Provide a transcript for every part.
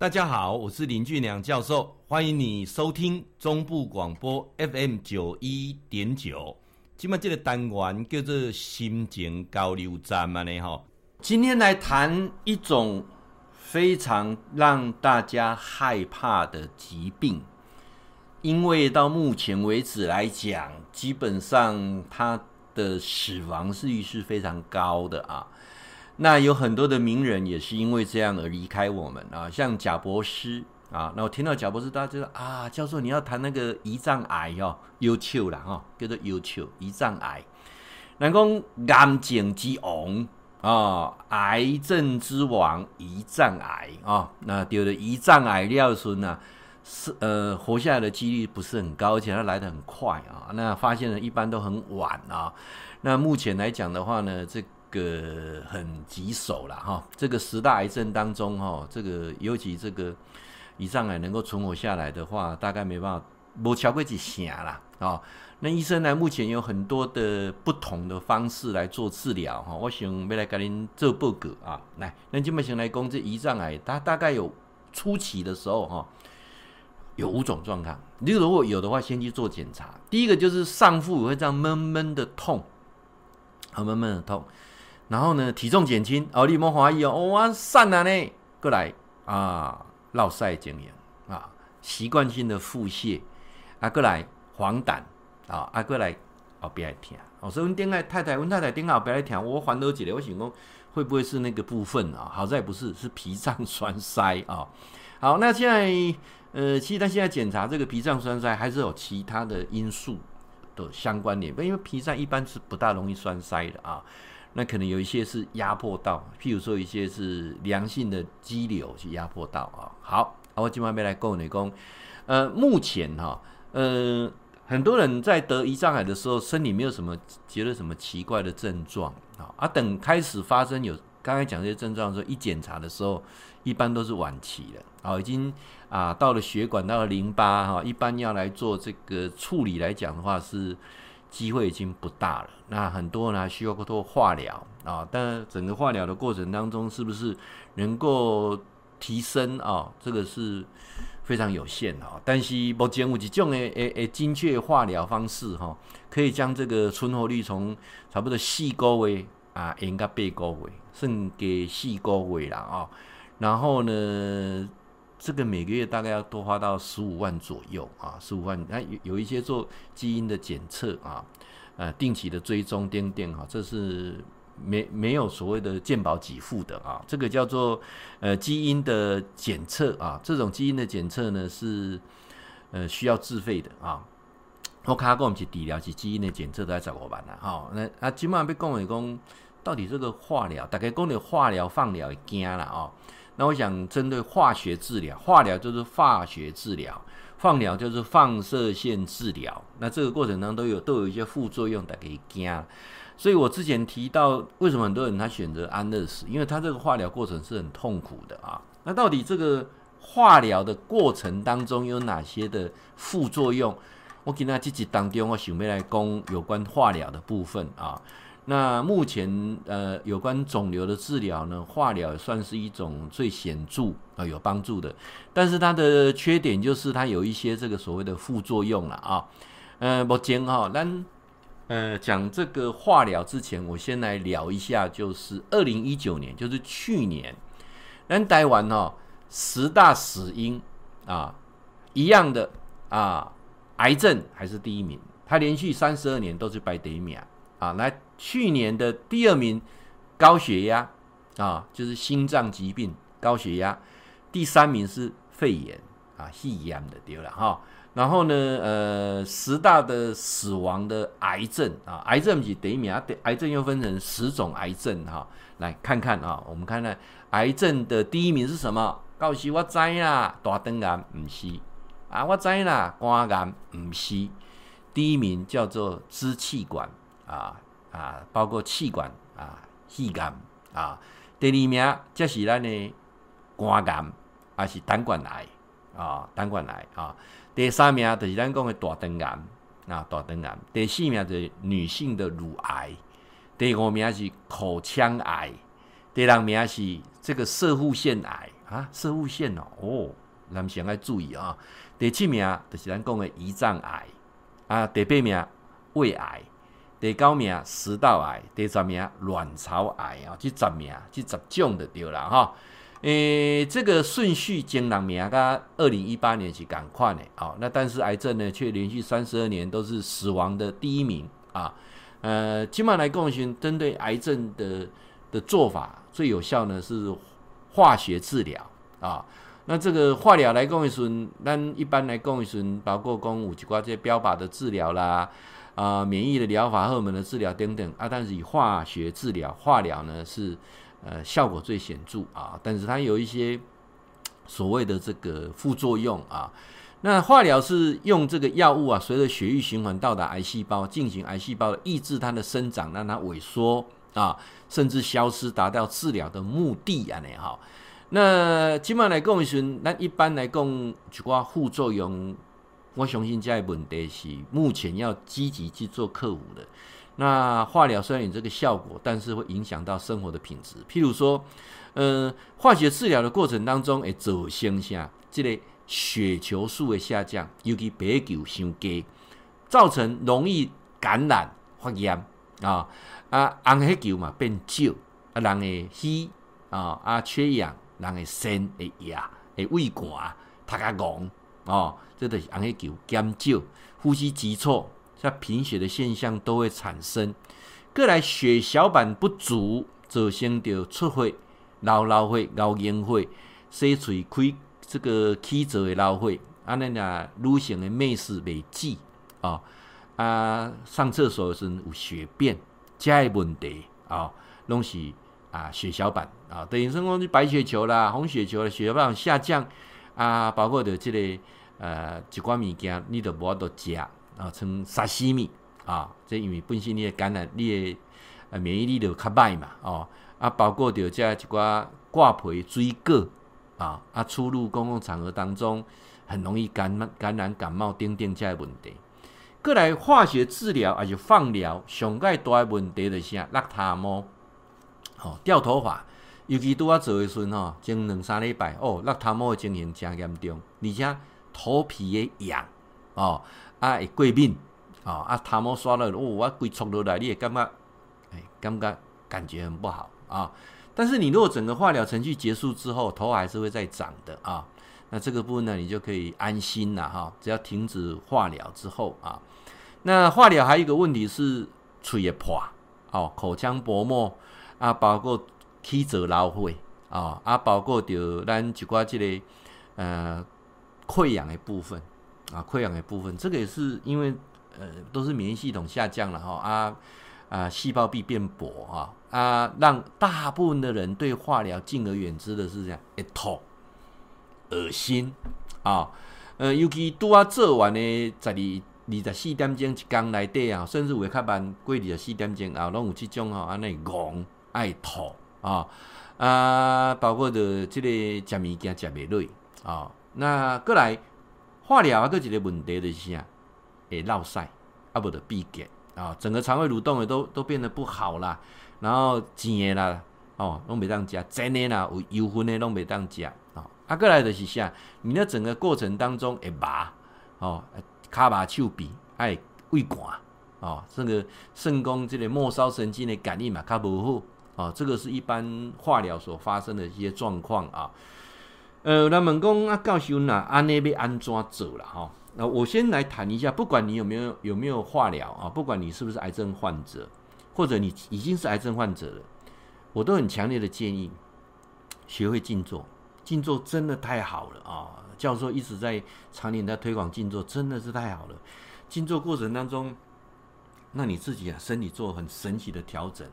大家好，我是林俊良教授，欢迎你收听中部广播 FM 九一点九。今麦这个单元叫做心情交流站嘛呢哈。今天来谈一种非常让大家害怕的疾病，因为到目前为止来讲，基本上它的死亡率是非常高的啊。那有很多的名人也是因为这样而离开我们啊，像贾博士啊。那我听到贾博士，大家知道啊，教授你要谈那个胰脏癌哦，忧愁啦哈，叫做忧愁胰脏癌。人讲癌症之王啊，癌症之王胰脏癌啊，那得了胰脏癌料孙呢，是呃活下来的几率不是很高，而且它来得很快啊。那发现的一般都很晚啊。那目前来讲的话呢，这个很棘手了哈，这个十大癌症当中哈，这个尤其这个胰脏癌能够存活下来的话，大概没办法，无超过几成啦啊。那医生呢，目前有很多的不同的方式来做治疗哈。我想要来跟您做报告啊，来，那今麦先来讲这胰脏癌，它大概有初期的时候哈，有五种状况。你如果有的话，先去做检查。第一个就是上腹会这样闷闷的痛，很闷闷的痛。然后呢，体重减轻哦，你莫怀疑哦，我散了呢，过来啊，落晒经验啊，习惯性的腹泻啊，过来黄疸啊，啊过来后边来听哦，所以阮顶下太太，阮太太顶下后边来听，我烦恼起来，我想讲会不会是那个部分啊？好在不是，是脾脏栓塞啊。好，那现在呃，其实他现在检查这个脾脏栓塞，还是有其他的因素的相关联，因为脾脏一般是不大容易栓塞的啊。那可能有一些是压迫到，譬如说一些是良性的肌瘤去压迫到啊。好，我今晚要来讲你讲，呃，目前哈，呃，很多人在得胰脏癌的时候，身体没有什么觉得什么奇怪的症状啊，啊，等开始发生有刚才讲这些症状的时候，一检查的时候，一般都是晚期了，啊，已经啊到了血管到了淋巴哈，一般要来做这个处理来讲的话是。机会已经不大了，那很多人还需要做化疗啊，但整个化疗的过程当中，是不是能够提升啊？这个是非常有限的。但是目前有一种诶诶诶精确化疗方式哈，可以将这个存活率从差不多四个月啊，延到八个月，剩给四个月了啊。然后呢？这个每个月大概要多花到十五万左右啊，十五万。那有有一些做基因的检测啊，呃，定期的追踪点点哈，这是没没有所谓的健保给付的啊。这个叫做呃基因的检测啊，这种基因的检测呢是呃需要自费的啊。我卡过我们去治疗，是基因的检测都要十五万了哈。那啊，基本上被讲一讲，到底这个化疗，大概讲的化疗放疗会惊了啊。那我想针对化学治疗，化疗就是化学治疗，放疗就是放射线治疗。那这个过程当中都有都有一些副作用，大家可以惊。所以我之前提到，为什么很多人他选择安乐死？因为他这个化疗过程是很痛苦的啊。那到底这个化疗的过程当中有哪些的副作用？我今天这集当中，我想要来讲有关化疗的部分啊。那目前呃，有关肿瘤的治疗呢，化疗算是一种最显著啊、有帮助的，但是它的缺点就是它有一些这个所谓的副作用了啊。呃，目前哈，咱呃讲这个化疗之前，我先来聊一下，就是二零一九年，就是去年，咱台湾哈十大死因啊一样的啊，癌症还是第一名，它连续三十二年都是排第一名啊，来。去年的第二名，高血压啊，就是心脏疾病，高血压。第三名是肺炎啊，肺炎的对了哈。然后呢，呃，十大的死亡的癌症啊，癌症是第一名啊。癌症又分成十种癌症哈，来看看啊，我们看看癌症的第一名是什么？告诉我知啦，大肠癌不是啊，我知啦，肝癌不是。第一名叫做支气管啊。啊，包括气管啊、气管啊，第二名则是咱的肝癌，啊是胆管癌啊，胆管癌啊。第三名就是咱讲的大肠癌啊，大肠癌。第四名就是女性的乳癌，第五名是口腔癌，第六名是这个摄护腺癌啊，摄护腺哦，哦，男性要注意啊。第七名就是咱讲的胰脏癌啊，第八名胃癌，第九名食道癌，第十名卵巢癌啊，这十名这十种就对了哈。诶、这个顺序前两名跟二零一八年是赶快的啊，那但是癌症呢，却连续三十二年都是死亡的第一名啊。呃，基本上来讲，针对癌症的的做法最有效呢是化学治疗啊。那这个化疗来讲时，咱一般来讲时，包括讲有一寡这标靶的治疗啦，啊，免疫的疗法、荷尔蒙的治疗等等啊。但是以化学治疗、化疗呢是呃效果最显著啊。但是它有一些所谓的这个副作用啊。那化疗是用这个药物啊，随着血液循环到达癌细胞，进行癌细胞的抑制它的生长，让它萎缩啊，甚至消失，达到治疗的目的啊。呢哈。那基本上来讲是，那一般来讲，一寡副作用，我相信这个问题是目前要积极去做克服的。那化疗虽然有这个效果，但是会影响到生活的品质。譬如说，呃，化学治疗的过程当中，会造成啥？这个。血球数的下降，尤其白球伤低，造成容易感染发炎啊啊，红血球嘛变少，啊人的气啊啊缺氧，人的肾会哑，会胃寒，头壳红哦，这都是红血球减少，呼吸急促，像贫血的现象都会产生。过来血小板不足，造成着出血、流流血、熬硬血、洗喙开。这个起皱的流血，啊，那俩女性的妹妹未止啊，啊，上厕所时有血便，这些问题啊，拢是啊血小板啊，等于说讲是白血球啦、红血球啦，血小板下降啊，包括着即个呃一寡物件，你都无法度食啊，像沙西米啊，这因为本身你的感染，你的呃免疫力就较歹嘛，哦，啊，包括着这一寡挂皮水果。啊啊！出入公共场合当中，很容易感染感染感冒等等这些问题。过来化学治疗还是放疗，上盖大的问题就是啊，落头毛，哦，掉头发，尤其拄啊做的时阵吼，前两三礼拜哦，落头毛诶情形真严重，而且头皮会痒，哦，啊会过敏，哦，啊头毛刷了，哦，我规撮落来，你会感觉，哎，感觉感觉很不好啊。但是你如果整个化疗程序结束之后，头还是会再长的啊，那这个部分呢，你就可以安心了哈。只要停止化疗之后啊，那化疗还有一个问题是嘴也破哦，口腔薄膜啊，包括起皱流血啊，啊，包括着咱一寡即个呃溃疡的部分啊，溃疡的部分，这个也是因为呃都是免疫系统下降了哈啊。啊，细胞壁变薄啊啊，让大部分的人对化疗敬而远之的是这样，会吐、恶心啊。呃，尤其拄啊做完的十二二十四点钟一工内底啊，甚至有会较慢过二十四点钟啊，拢有这种吼安尼戆爱吐啊啊，包括的这个食物件食袂落啊。那过来化疗啊，搁一个问题就是啥，会落屎啊，无得闭结。啊，整个肠胃蠕动也都都变得不好啦，然后甜的啦，哦，拢袂当食，真的啦，有油分的拢袂当食，啊，啊，过来就是啥，你那整个过程当中会麻，哦，骹麻手臂，还胃寒，哦，这个肾功这个末梢神经的感应嘛，较无好，哦，这个是一般化疗所发生的一些状况啊。呃，那问讲啊，教授呐，安尼要安怎走了哈？那我先来谈一下，不管你有没有有没有化疗啊，不管你是不是癌症患者，或者你已经是癌症患者了，我都很强烈的建议学会静坐。静坐真的太好了啊！教授一直在常年在推广静坐，真的是太好了。静坐过程当中，那你自己啊身体做很神奇的调整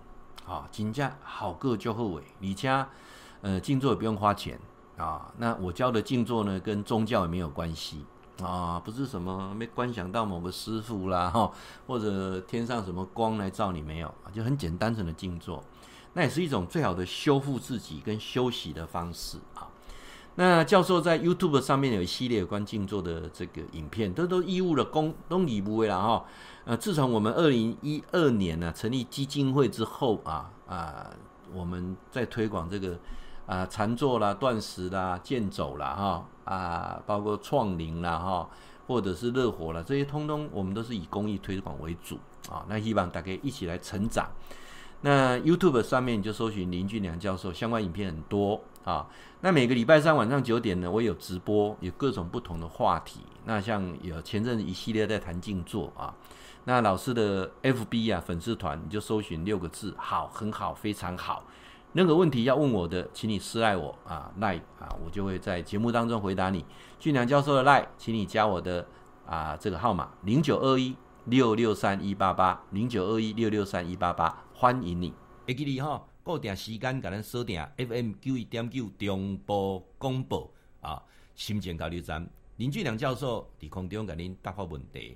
啊，静家好个就后悔，你家呃静坐也不用花钱啊。那我教的静坐呢，跟宗教也没有关系。啊，不是什么没观想到某个师傅啦，哈，或者天上什么光来照你没有，就很简单纯的静坐，那也是一种最好的修复自己跟休息的方式啊。那教授在 YouTube 上面有一系列有关静坐的这个影片，都都义务的公都礼物了哈。呃，自从我们二零一二年呢、成立基金会之后啊啊，我们在推广这个啊禅坐啦、断食啦、健走啦哈啊，包括创灵啦哈，或者是热火啦，这些通通我们都是以公益推广为主啊。那希望大家一起来成长。那 YouTube 上面你就搜寻林俊良教授，相关影片很多啊。那每个礼拜三晚上九点呢，我有直播，有各种不同的话题。那像有前阵一系列在谈静坐啊。那老师的 FB 啊粉丝团，你就搜寻六个字，好，很好，非常好。任何问题要问我的，请你私赖我啊赖啊，我就会在节目当中回答你。俊良教授的赖，请你加我的啊这个号码零九二一六六三一八八零九二一六六三一八八，欢迎你。会记你吼，固定时间甲咱锁定 FM 九一点九中部广播啊，心情交流站林俊良教授伫空中甲您答复问题。